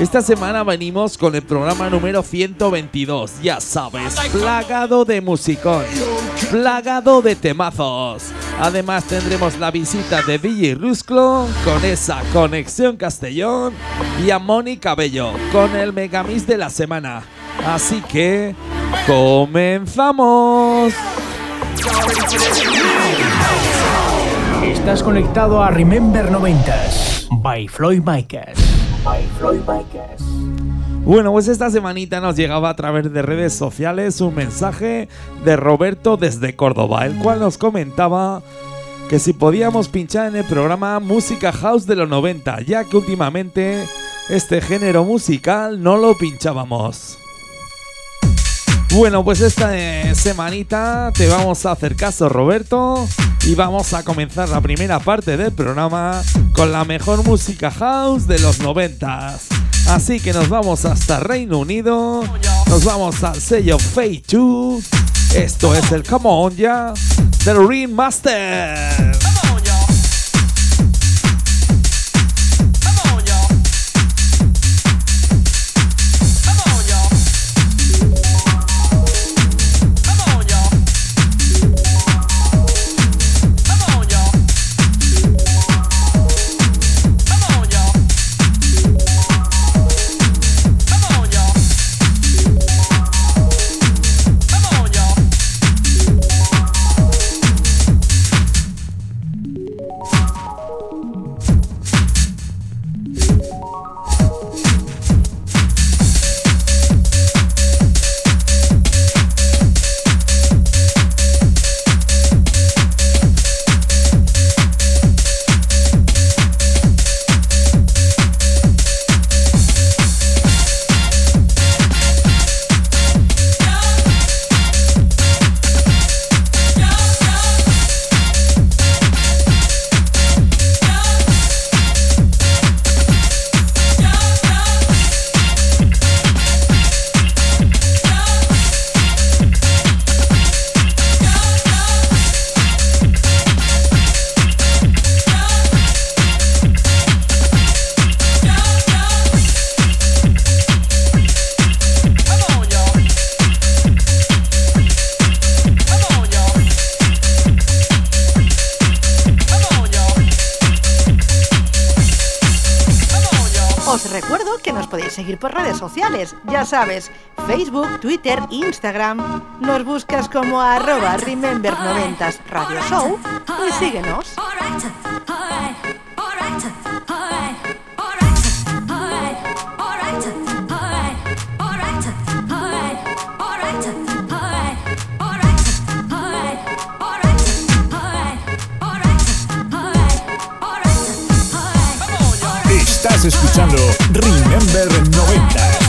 Esta semana venimos con el programa número 122, ya sabes, plagado de musicón, plagado de temazos. Además tendremos la visita de DJ Rusclo con esa conexión Castellón y a Moni Cabello con el Megamix de la semana. Así que comenzamos. Estás conectado a Remember 90s by Floyd Micas. By Floyd. Bueno, pues esta semanita nos llegaba a través de redes sociales un mensaje de Roberto desde Córdoba, el cual nos comentaba que si podíamos pinchar en el programa Música House de los 90, ya que últimamente este género musical no lo pinchábamos. Bueno, pues esta eh, semanita te vamos a hacer caso, Roberto, y vamos a comenzar la primera parte del programa con la mejor música house de los noventas. Así que nos vamos hasta Reino Unido, nos vamos al sello Fate 2. Esto es el Come On Ya del. Os sabes, Facebook, Twitter, Instagram. Nos buscas como arroba Remember90s Radio Show y síguenos. Estás escuchando Remember 90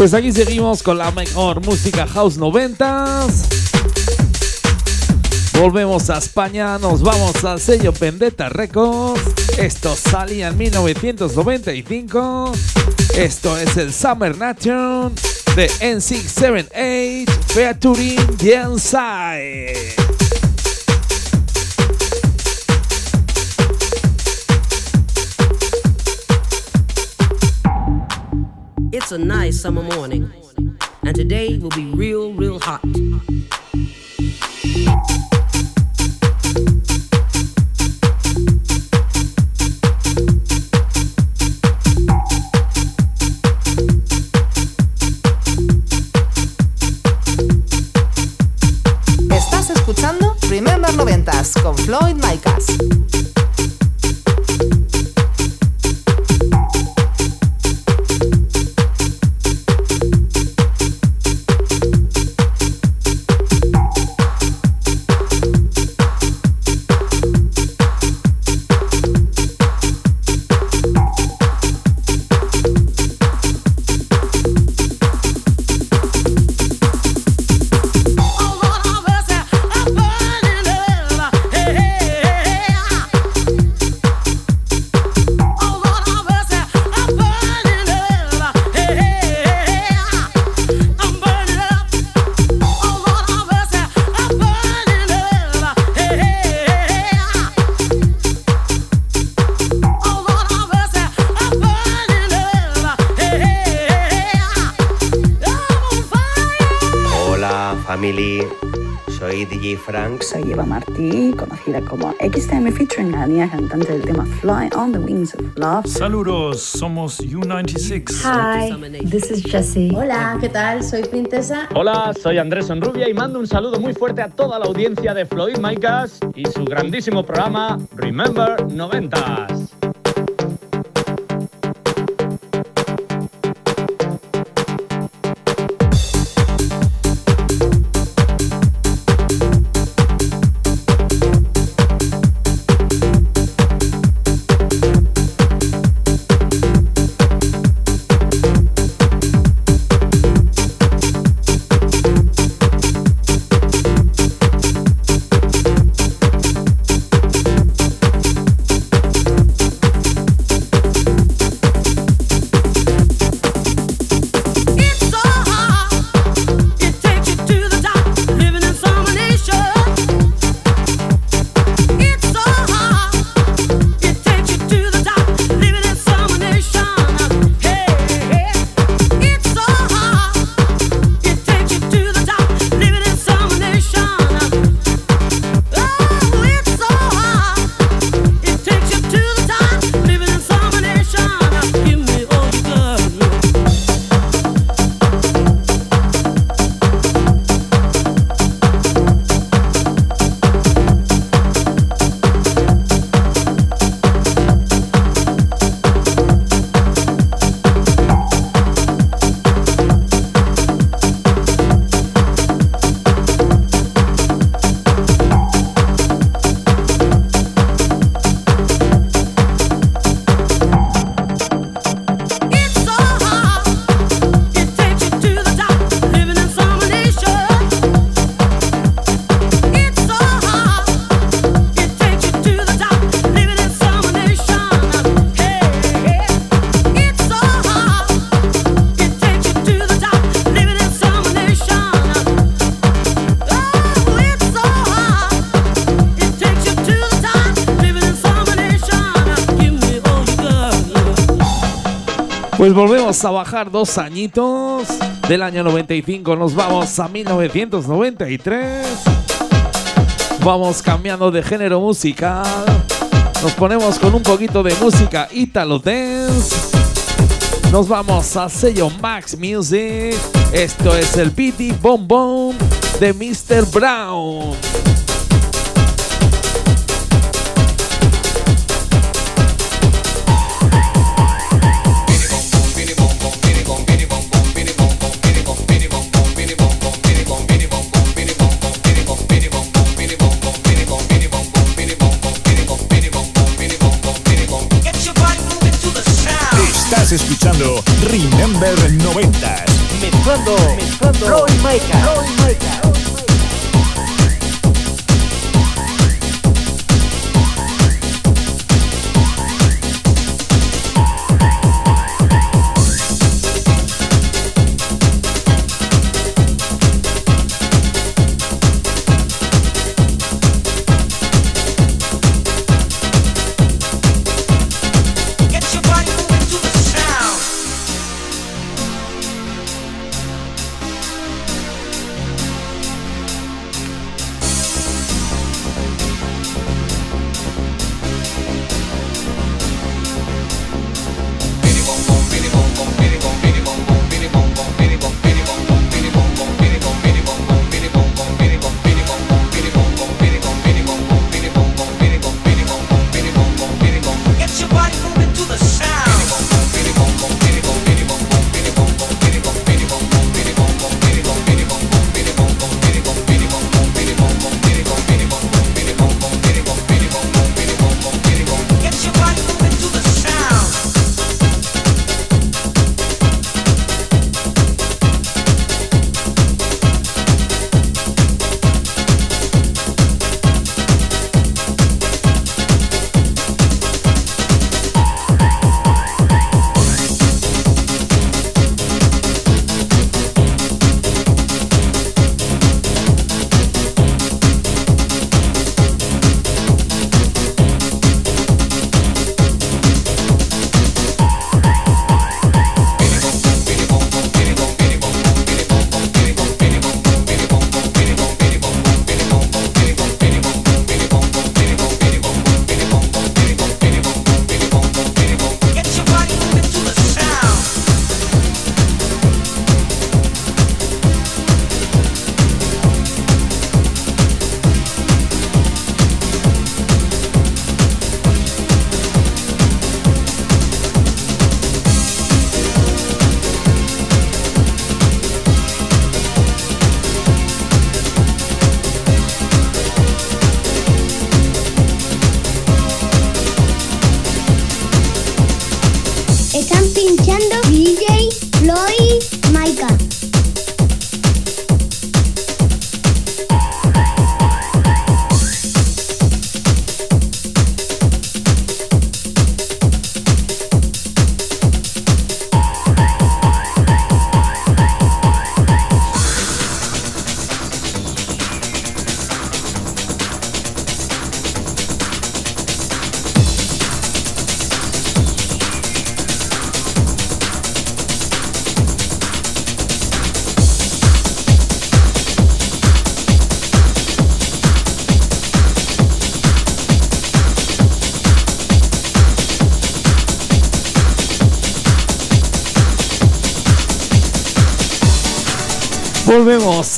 Pues aquí seguimos con la mejor música house 90s. Volvemos a España, nos vamos al sello Vendetta Records. Esto salía en 1995. Esto es el Summer Nation de N678 featuring Gensai. It's a nice summer morning, and today will be real, real hot. Estás escuchando Remember 90s con Floyd Micas. Cantante del tema Fly on the Wings of Love. Saludos, somos U96. Hi, This is Jessie. Hola, ¿qué tal? Soy Princesa. Hola, soy Andrés Sonrubia y mando un saludo muy fuerte a toda la audiencia de Floyd Micas y su grandísimo programa Remember 90s. Volvemos a bajar dos añitos. Del año 95 nos vamos a 1993. Vamos cambiando de género musical. Nos ponemos con un poquito de música Italo Dance. Nos vamos a sello Max Music. Esto es el Pity Bom de Mr. Brown. Escuchando Remember 90s. mezclando, mezclando Floyd Micah.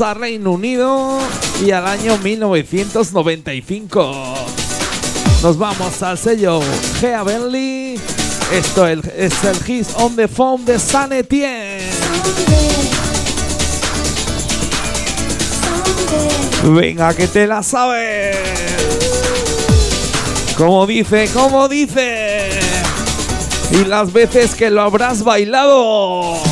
A Reino Unido y al año 1995. Nos vamos al sello Gea Bentley. Esto es el His on the Phone de San Etienne. Venga, que te la sabes. Como dice, como dice. Y las veces que lo habrás bailado.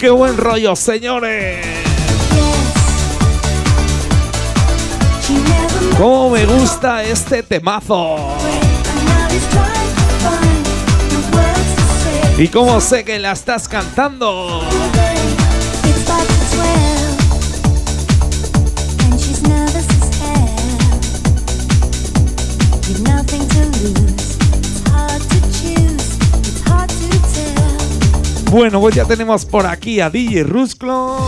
Qué buen rollo, señores. ¿Cómo me gusta este temazo? ¿Y cómo sé que la estás cantando? Bueno, pues ya tenemos por aquí a DJ Rusclo.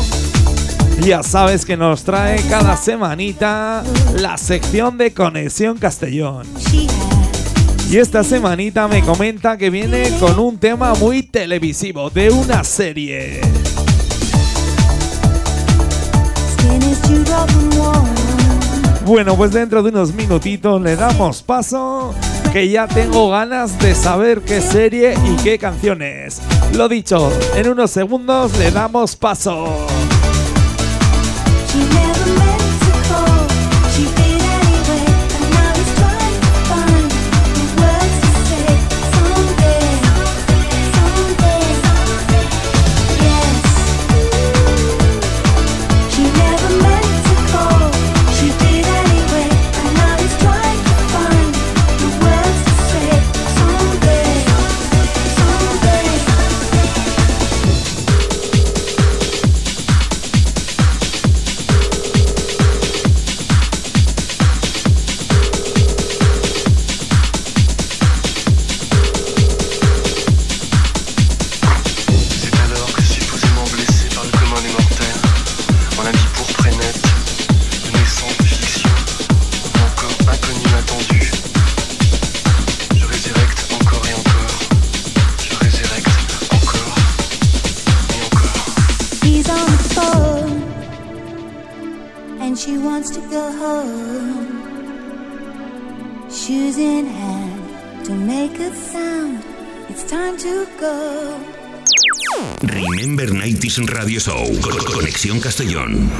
Ya sabes que nos trae cada semanita la sección de Conexión Castellón. Y esta semanita me comenta que viene con un tema muy televisivo, de una serie. Bueno, pues dentro de unos minutitos le damos paso, que ya tengo ganas de saber qué serie y qué canciones. Lo dicho, en unos segundos le damos paso. Radio Show. Conexión Castellón.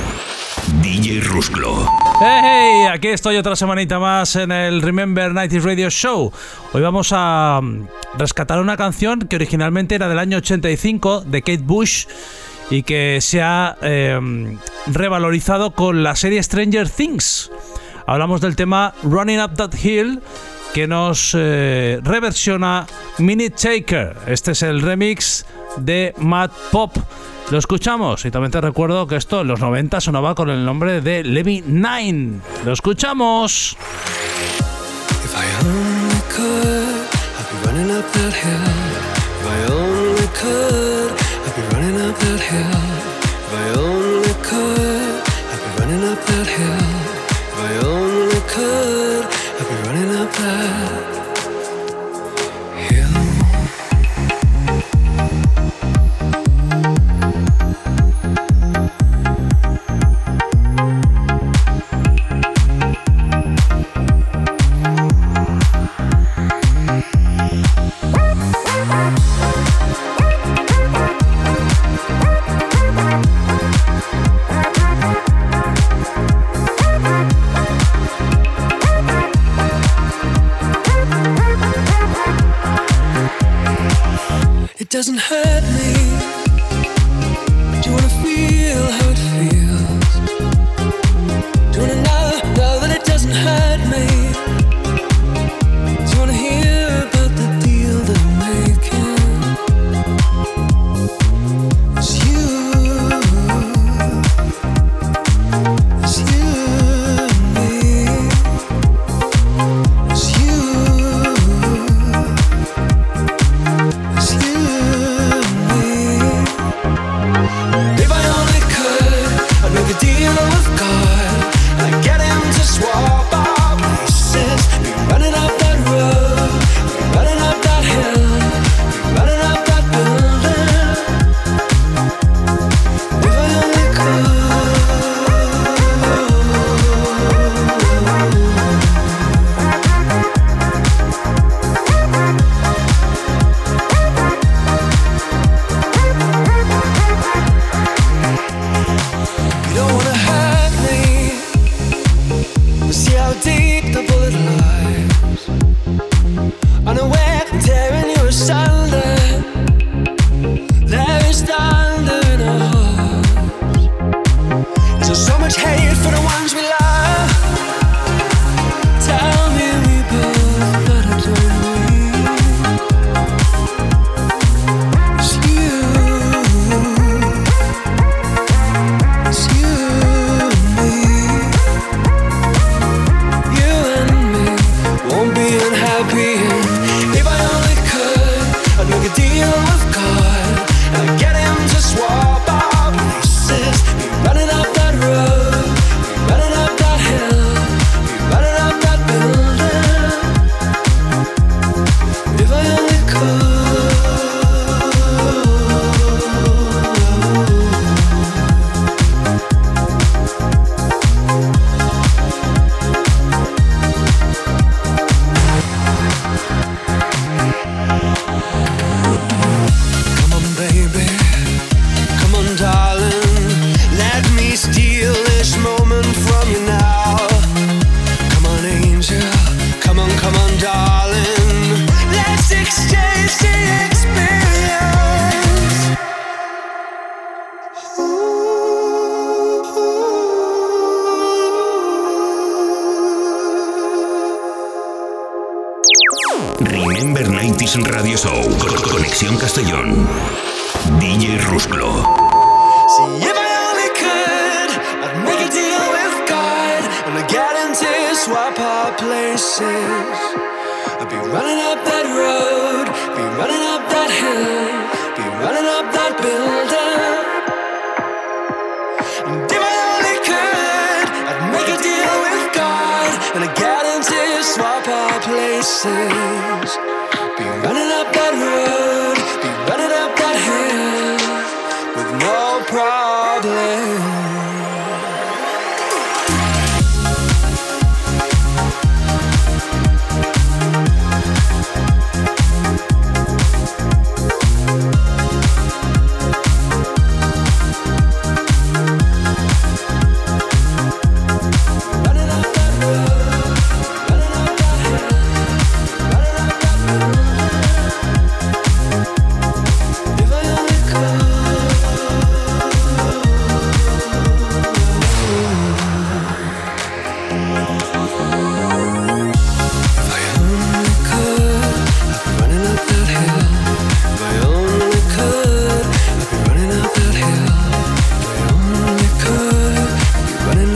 DJ Rusclo. Hey, aquí estoy otra semanita más en el Remember 90 Radio Show. Hoy vamos a mm, rescatar una canción que originalmente era del año 85 de Kate Bush y que se ha em, revalorizado con la serie Stranger Things. Hablamos del tema Running Up That Hill que nos eh, reversiona Minute Taker. Este es el remix de Mad Pop. Lo escuchamos y también te recuerdo que esto en los 90 sonaba con el nombre de Levi Nine. Lo escuchamos. If up that hill. If I only could, I'd be running up that hill. If I only could, I'd be running up that doesn't hurt me.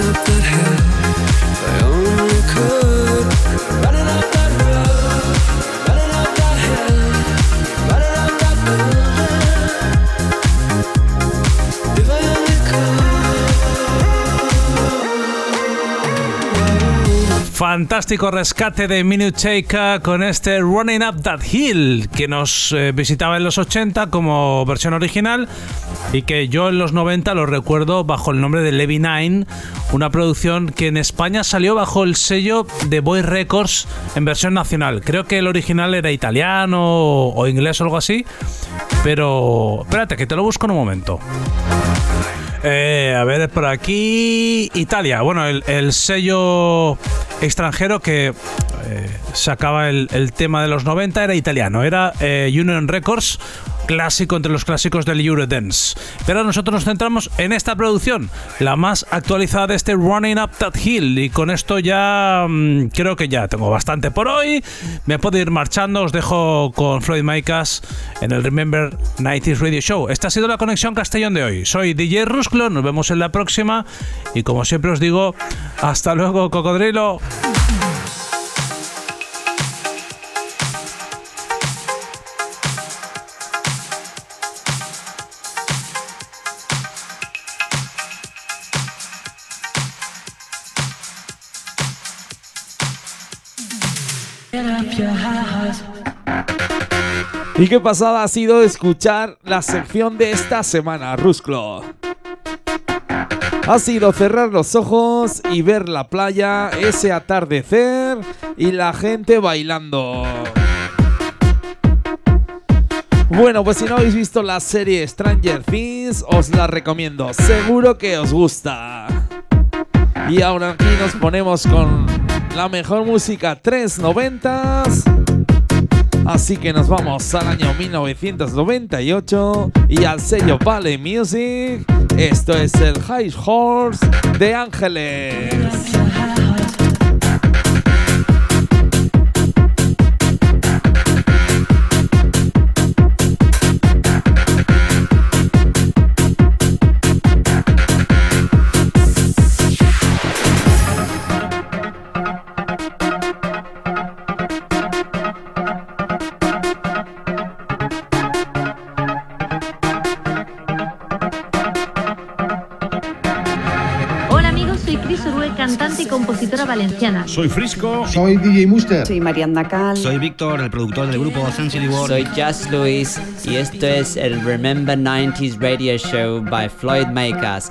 Up that hill. Fantástico rescate de Minute con este Running Up That Hill que nos eh, visitaba en los 80 como versión original y que yo en los 90 lo recuerdo bajo el nombre de Levi Nine, una producción que en España salió bajo el sello de Boy Records en versión nacional. Creo que el original era italiano o inglés o algo así, pero espérate que te lo busco en un momento. Eh, a ver, por aquí. Italia. Bueno, el, el sello extranjero que eh, sacaba el, el tema de los 90 era italiano. Era eh, Union Records, clásico entre los clásicos del Eurodance. Pero nosotros nos centramos en esta producción, la más actualizada de este Running Up That Hill. Y con esto ya mm, creo que ya tengo bastante por hoy. Me puedo ir marchando. Os dejo con Floyd Micas en el Remember 90s Radio Show. Esta ha sido la conexión Castellón de hoy. Soy DJ Rusclo. Nos vemos en la próxima. Y como siempre os digo, hasta luego, cocodrilo. Y qué pasada ha sido escuchar la sección de esta semana, Rusclo. Ha sido cerrar los ojos y ver la playa, ese atardecer y la gente bailando. Bueno, pues si no habéis visto la serie Stranger Things, os la recomiendo. Seguro que os gusta. Y ahora aquí nos ponemos con la mejor música 390s. Así que nos vamos al año 1998 y al sello Valley Music. Esto es el High Horse de Ángeles. Valenciana. Soy Frisco. Soy DJ Muster. Soy Mariana Cal. Soy Víctor, el productor del grupo Sensitive World. Soy Just Luis y esto es el Remember 90s Radio Show by Floyd Makers.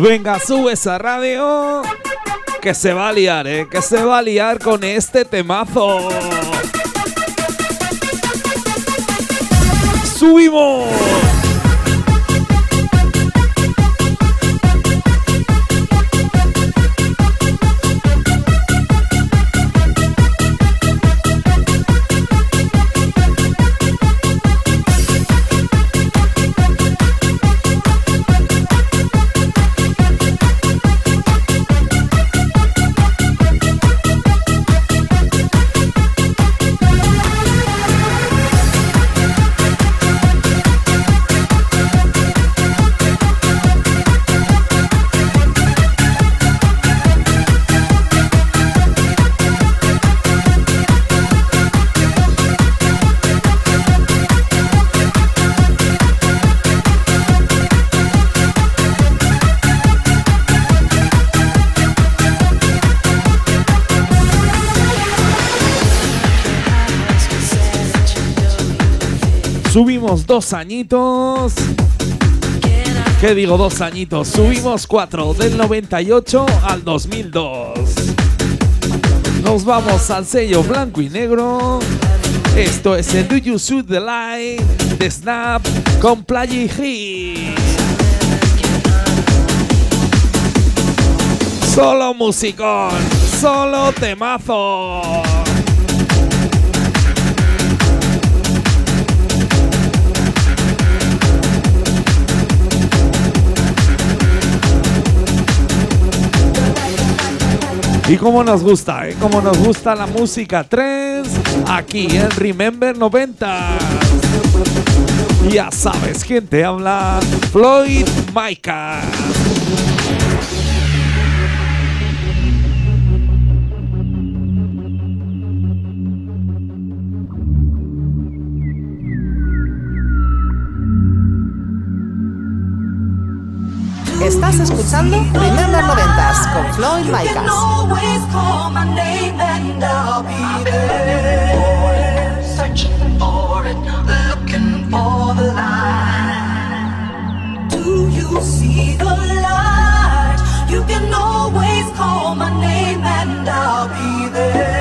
Venga, sube esa radio. Que se va a liar, ¿eh? Que se va a liar con este temazo. ¡Subimos! Dos añitos. ¿Qué digo dos añitos? Subimos cuatro, del 98 al 2002. Nos vamos al sello blanco y negro. Esto es el Do You Shoot the Light de Snap con Playa y Hit. Solo musicón, solo temazo. Y como nos gusta, ¿eh? Como nos gusta la música 3 aquí en Remember 90. Ya sabes quién te habla, Floyd Micah. Estás escuchando Remember 90s con Floyd Micas. Searching for it, looking for the light. Do you see the light? You can always call my name and I'll be there.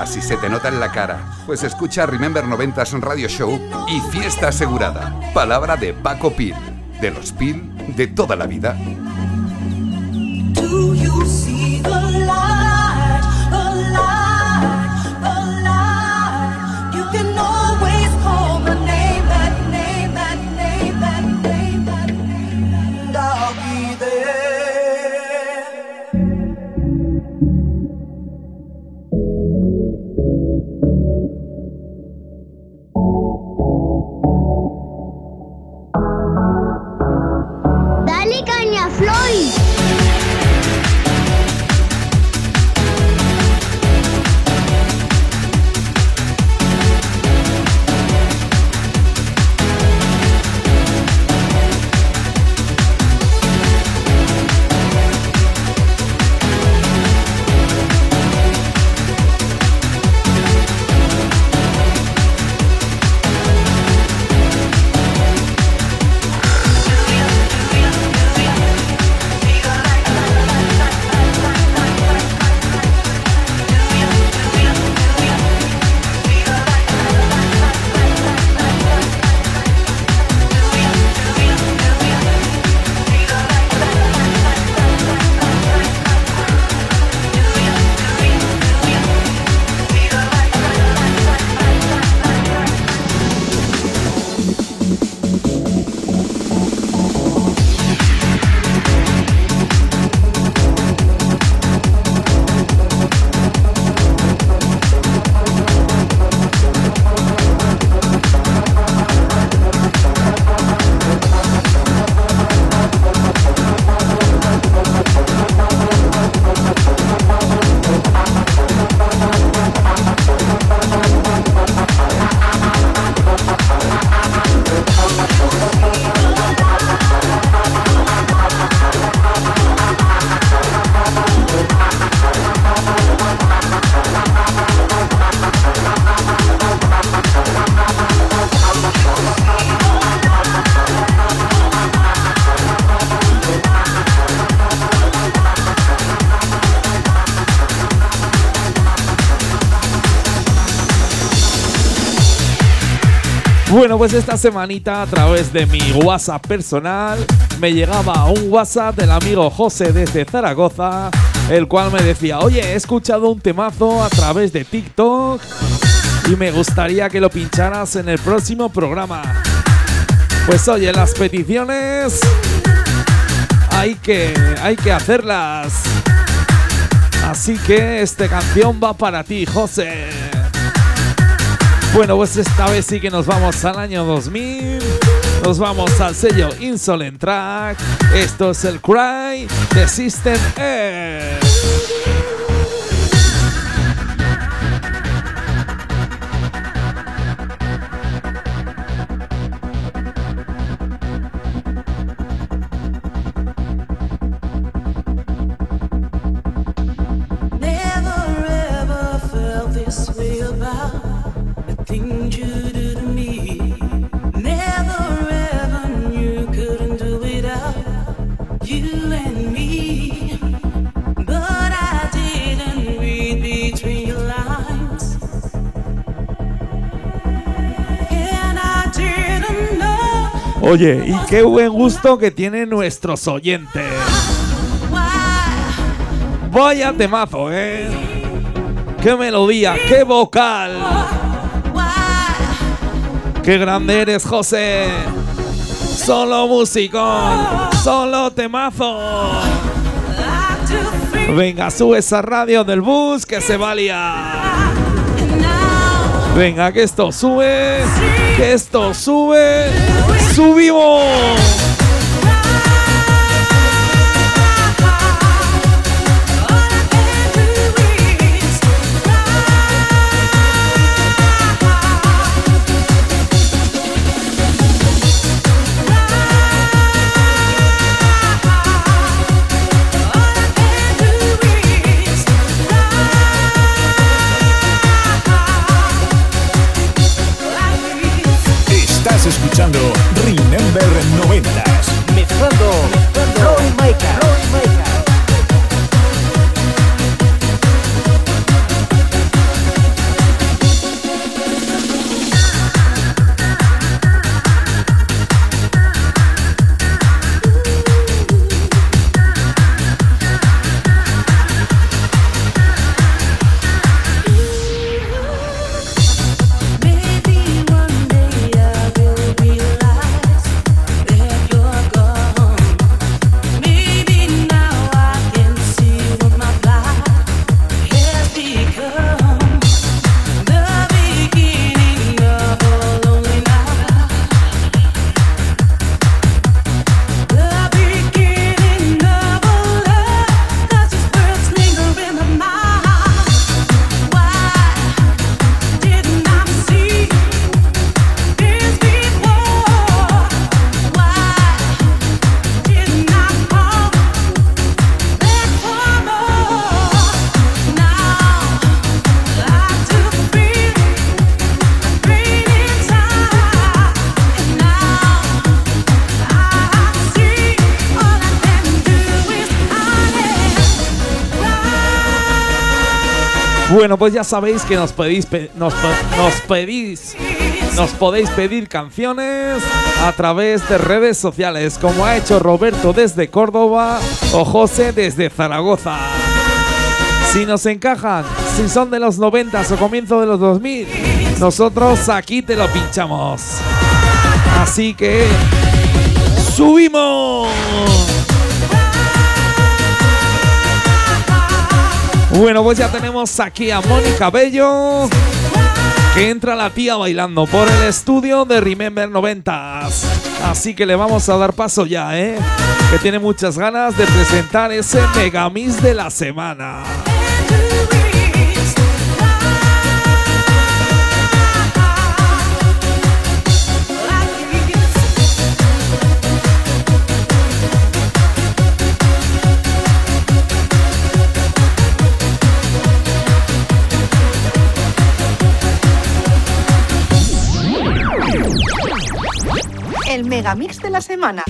Venga, si se te nota en la cara. Pues escucha Remember 90s Radio Show y fiesta asegurada. Palabra de Paco Pil, de los Pil de toda la vida. Do you see Bueno, pues esta semanita a través de mi WhatsApp personal me llegaba un WhatsApp del amigo José desde Zaragoza, el cual me decía, oye, he escuchado un temazo a través de TikTok y me gustaría que lo pincharas en el próximo programa. Pues oye, las peticiones hay que, hay que hacerlas. Así que esta canción va para ti, José. Bueno, pues esta vez sí que nos vamos al año 2000. Nos vamos al sello Insolent Track. Esto es el Cry de System Air. Oye, y qué buen gusto que tienen nuestros oyentes. Vaya temazo, ¿eh? Qué melodía, qué vocal. Qué grande eres, José. Solo músico, solo temazo. Venga, sube esa radio del bus que se va a liar. Venga, que esto sube, que esto sube. ¡Subimos! Bueno, pues ya sabéis que nos pedís, pe- nos, pe- nos pedís, nos podéis pedir canciones a través de redes sociales, como ha hecho Roberto desde Córdoba o José desde Zaragoza. Si nos encajan, si son de los 90 o comienzo de los 2000, nosotros aquí te lo pinchamos. Así que subimos. Bueno, pues ya tenemos aquí a Mónica Bello. Que entra la tía bailando por el estudio de Remember 90s. Así que le vamos a dar paso ya, ¿eh? Que tiene muchas ganas de presentar ese megamix de la semana. Megamix de la semana.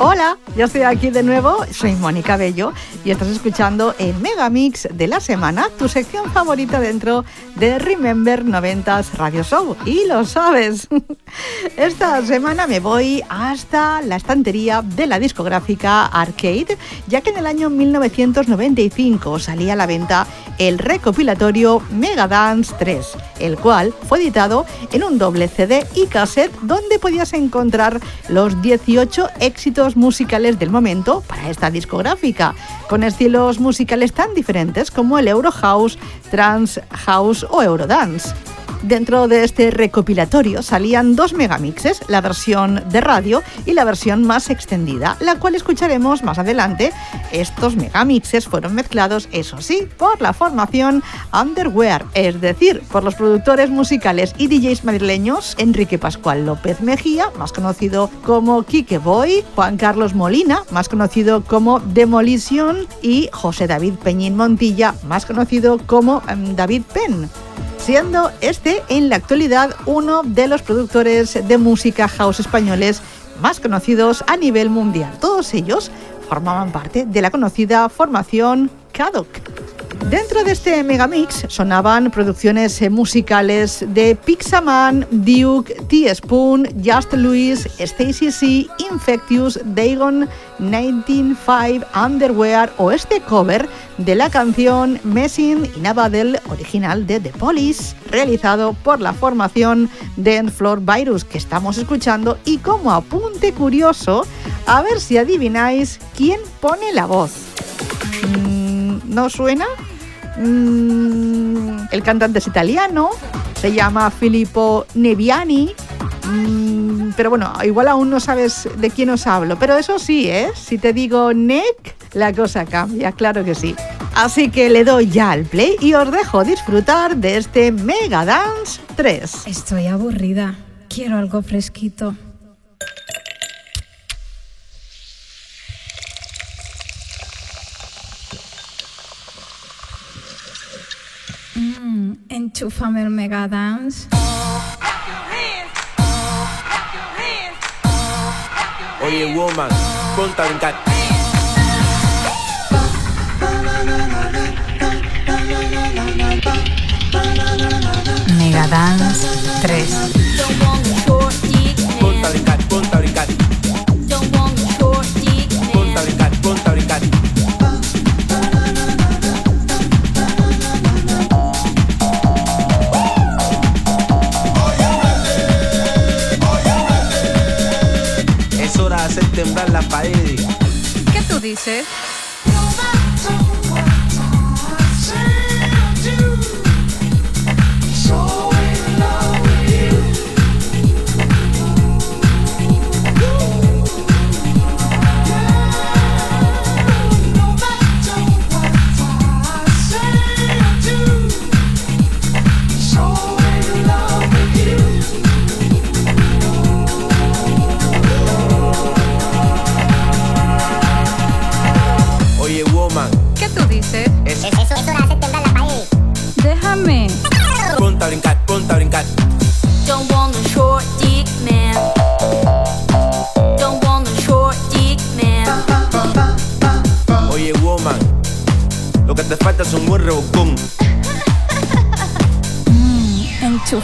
Hola, yo estoy aquí de nuevo, soy Mónica Bello y estás escuchando el Megamix de la semana, tu sección favorita dentro de Remember 90s Radio Show. Y lo sabes, esta semana me voy hasta la estantería de la discográfica Arcade, ya que en el año 1995 salía a la venta el recopilatorio Megadance 3, el cual fue editado en un doble CD y cassette donde podías encontrar los 18 éxitos musicales del momento para esta discográfica, con estilos musicales tan diferentes como el Euro House, Trance House o Eurodance. Dentro de este recopilatorio salían dos megamixes, la versión de radio y la versión más extendida, la cual escucharemos más adelante. Estos megamixes fueron mezclados, eso sí, por la formación Underwear, es decir, por los productores musicales y DJs madrileños Enrique Pascual López Mejía, más conocido como Kike Boy, Juan Carlos Molina, más conocido como Demolition, y José David Peñín Montilla, más conocido como em, David Penn siendo este en la actualidad uno de los productores de música house españoles más conocidos a nivel mundial. Todos ellos formaban parte de la conocida formación Cadok. Dentro de este megamix sonaban producciones eh, musicales de Pixaman, Duke, T-Spoon, Just Louis, Stacy C, Infectious, Dagon, 195, Underwear o este cover de la canción Messing in a original de The Police, realizado por la formación Dance Floor Virus que estamos escuchando y como apunte curioso, a ver si adivináis quién pone la voz. ¿No suena? Mm, el cantante es italiano, se llama Filippo Neviani. Mm, pero bueno, igual aún no sabes de quién os hablo. Pero eso sí, ¿eh? Si te digo Nick, la cosa cambia, claro que sí. Así que le doy ya al play y os dejo disfrutar de este Mega Dance 3. Estoy aburrida. Quiero algo fresquito. Mmm, enchúfame el Mega Dance. Oye, woman, ponte brincar. Mega Dance 3. Ponte a temblar las paredes. ¿Qué tú dices?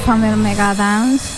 from Omega Dance.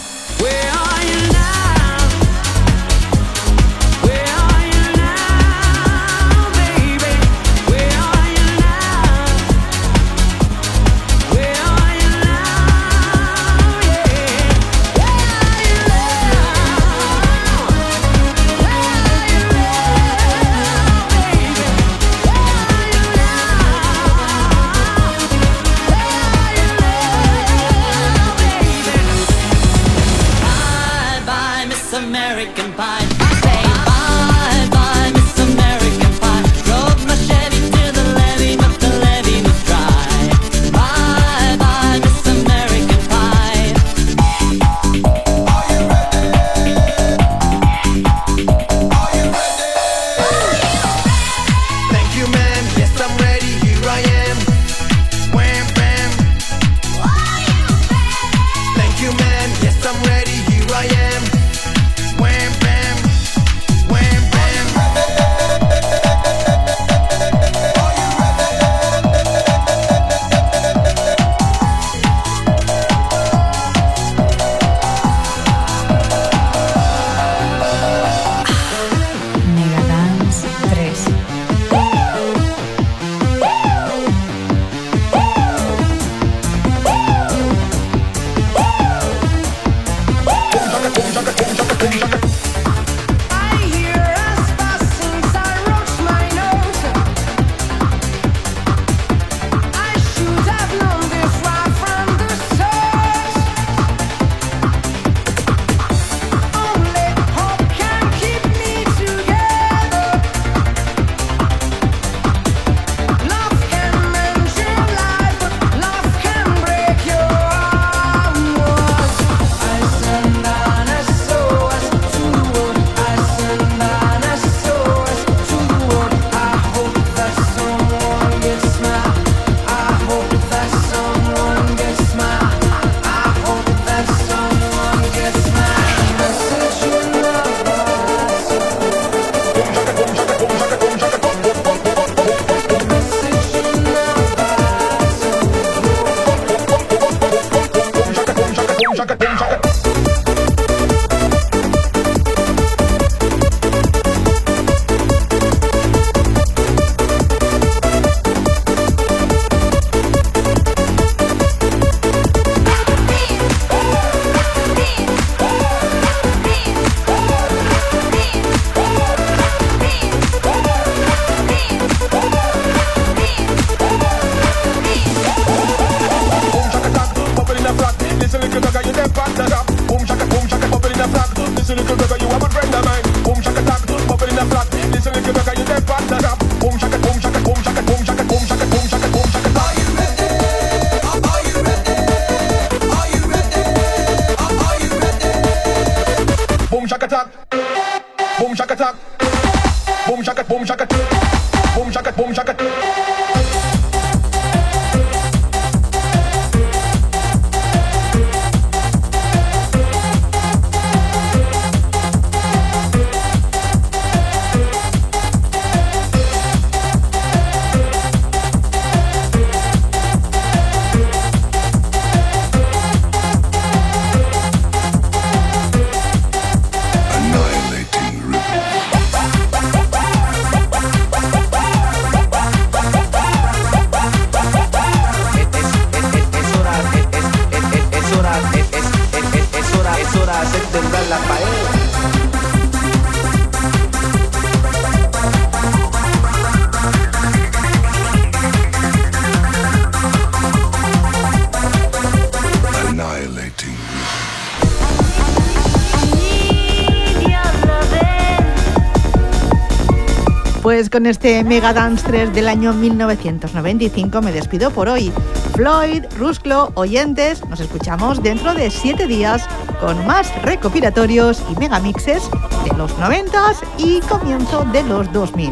con este Mega Dance 3 del año 1995 me despido por hoy. Floyd, Rusclo, oyentes, nos escuchamos dentro de 7 días con más recopilatorios y megamixes de los 90s y comienzo de los 2000.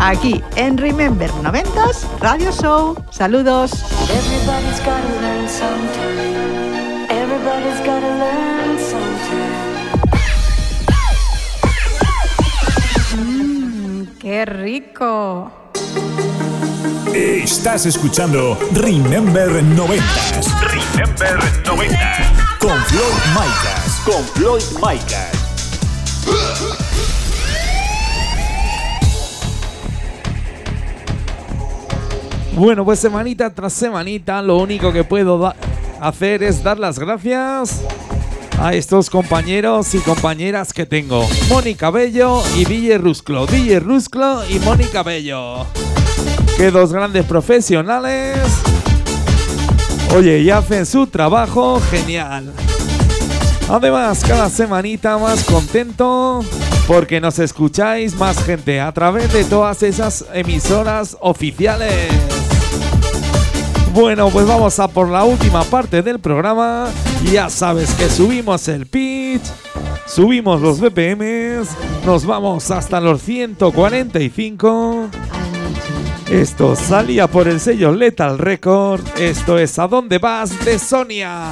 Aquí en Remember 90s Radio Show. Saludos. Rico! Estás escuchando Remember 90 Remember 90 con Floyd Micas. Con Floyd Micas. Bueno, pues semanita tras semanita, lo único que puedo hacer es dar las gracias a estos compañeros y compañeras que tengo. Mónica Bello y DJ Rusclo. DJ Rusclo y Mónica Bello. Que dos grandes profesionales. Oye, y hacen su trabajo genial. Además, cada semanita más contento porque nos escucháis más gente a través de todas esas emisoras oficiales. Bueno, pues vamos a por la última parte del programa. Ya sabes que subimos el pitch, subimos los BPMs, nos vamos hasta los 145. Esto salía por el sello Lethal Record. Esto es ¿A dónde vas? de Sonia.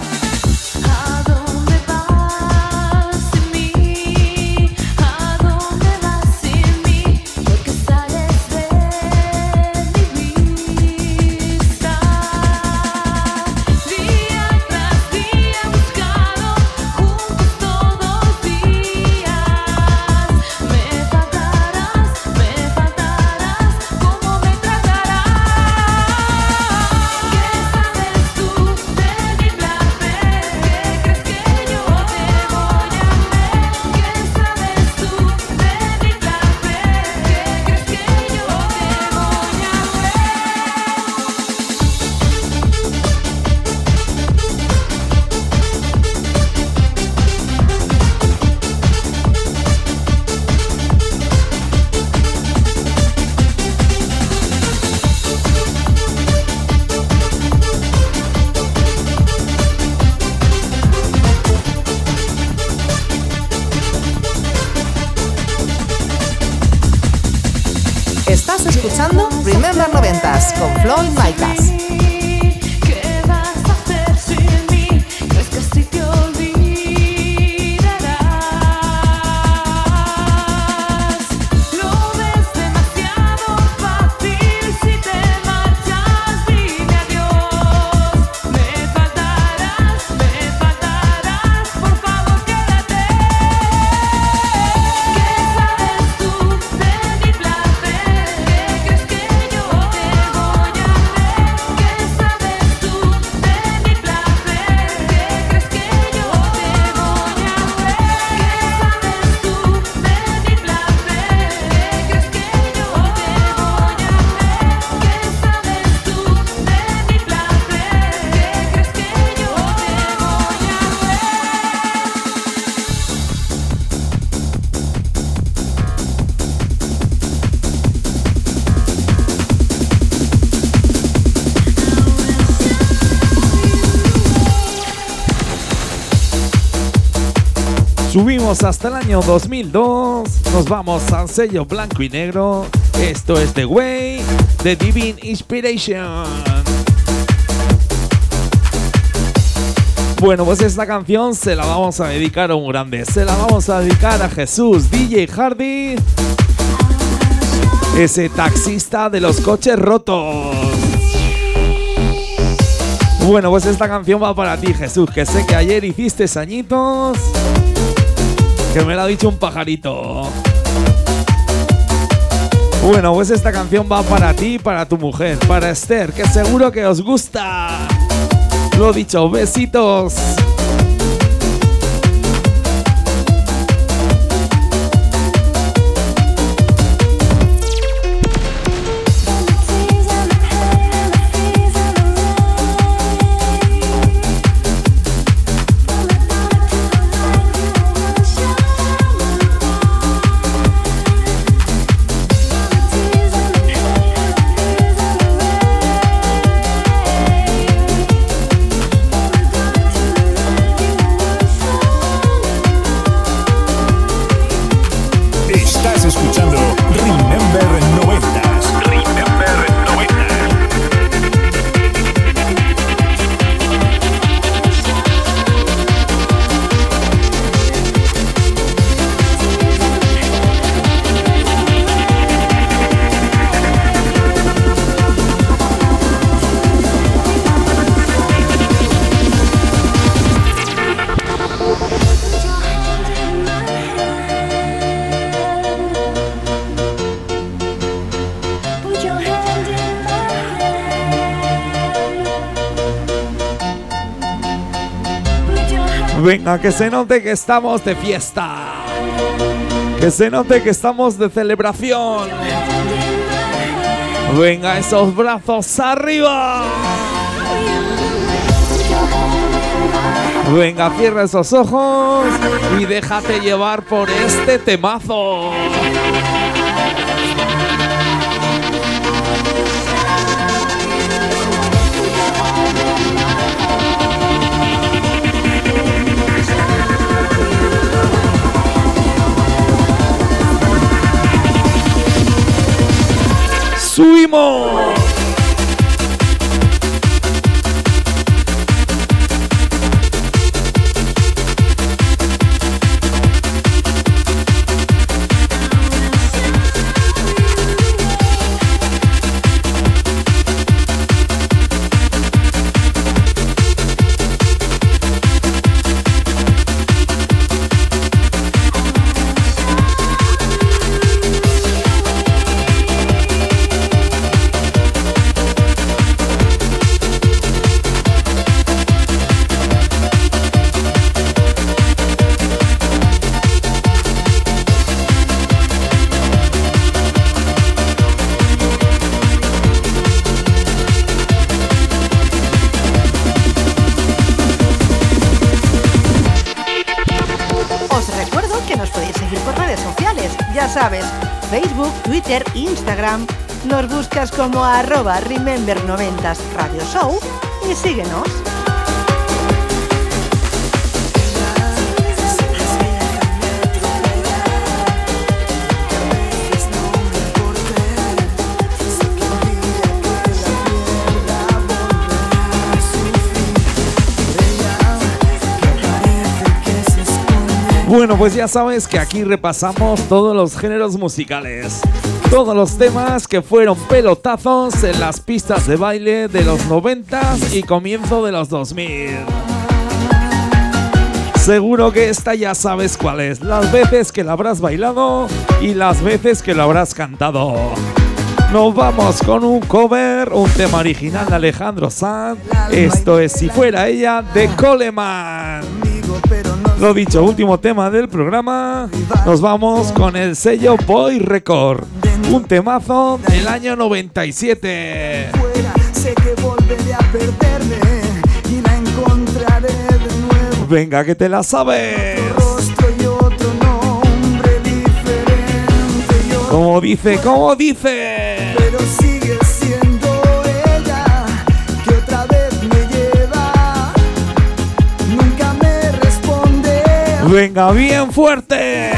Hasta el año 2002. Nos vamos al sello blanco y negro. Esto es The Way de Divine Inspiration. Bueno, pues esta canción se la vamos a dedicar a un grande. Se la vamos a dedicar a Jesús DJ Hardy. Ese taxista de los coches rotos. Bueno, pues esta canción va para ti, Jesús, que sé que ayer hiciste añitos. Que me lo ha dicho un pajarito. Bueno, pues esta canción va para ti para tu mujer, para Esther, que seguro que os gusta. Lo dicho, besitos. Venga, que se note que estamos de fiesta. Que se note que estamos de celebración. Venga, esos brazos arriba. Venga, cierra esos ojos y déjate llevar por este temazo. ¡Subimos! Instagram. Nos buscas como arroba Remember90s Radio Show y síguenos. Bueno, pues ya sabes que aquí repasamos todos los géneros musicales. Todos los temas que fueron pelotazos en las pistas de baile de los 90 y comienzo de los 2000. Seguro que esta ya sabes cuál es. Las veces que la habrás bailado y las veces que lo habrás cantado. Nos vamos con un cover, un tema original de Alejandro Sanz. Esto es Si fuera ella de Coleman. Lo dicho, último tema del programa. Nos vamos con el sello Boy Record. Un temazo del año 97. Sé que volveré a perderme y la encontraré de nuevo. Venga, que te la sabes. Como dice, como dice. pero Venga, bien fuerte.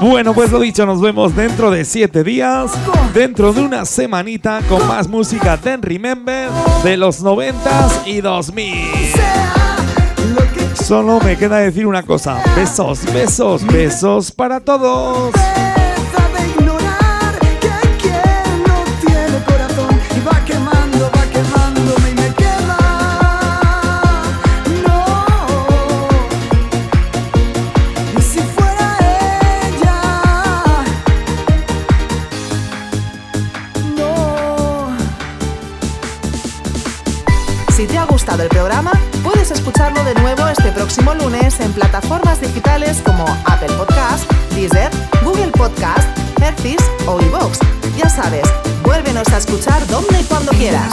Bueno, pues lo dicho, nos vemos dentro de 7 días, dentro de una semanita con más música de Remember de los 90s y 2000. Solo me queda decir una cosa, besos, besos, besos para todos. Escucharlo de nuevo este próximo lunes en plataformas digitales como Apple Podcast, Deezer, Google Podcast, Hertis o iVoox. Ya sabes, vuélvenos a escuchar donde y cuando quieras.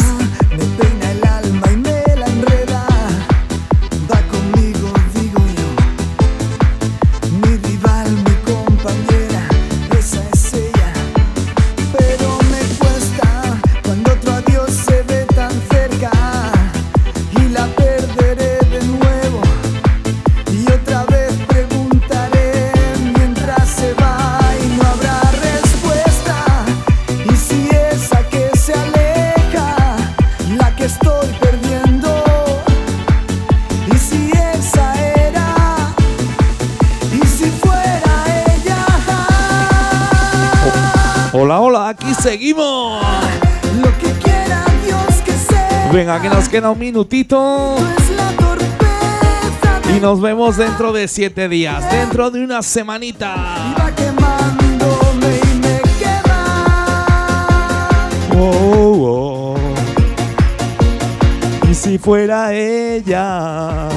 Venga, que nos queda un minutito. Y nos vemos dentro de siete días, dentro de una semanita. Quema. Oh, oh. Y si fuera ella.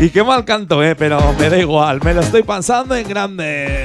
Y qué mal canto, eh, pero me da igual, me lo estoy pasando en grande.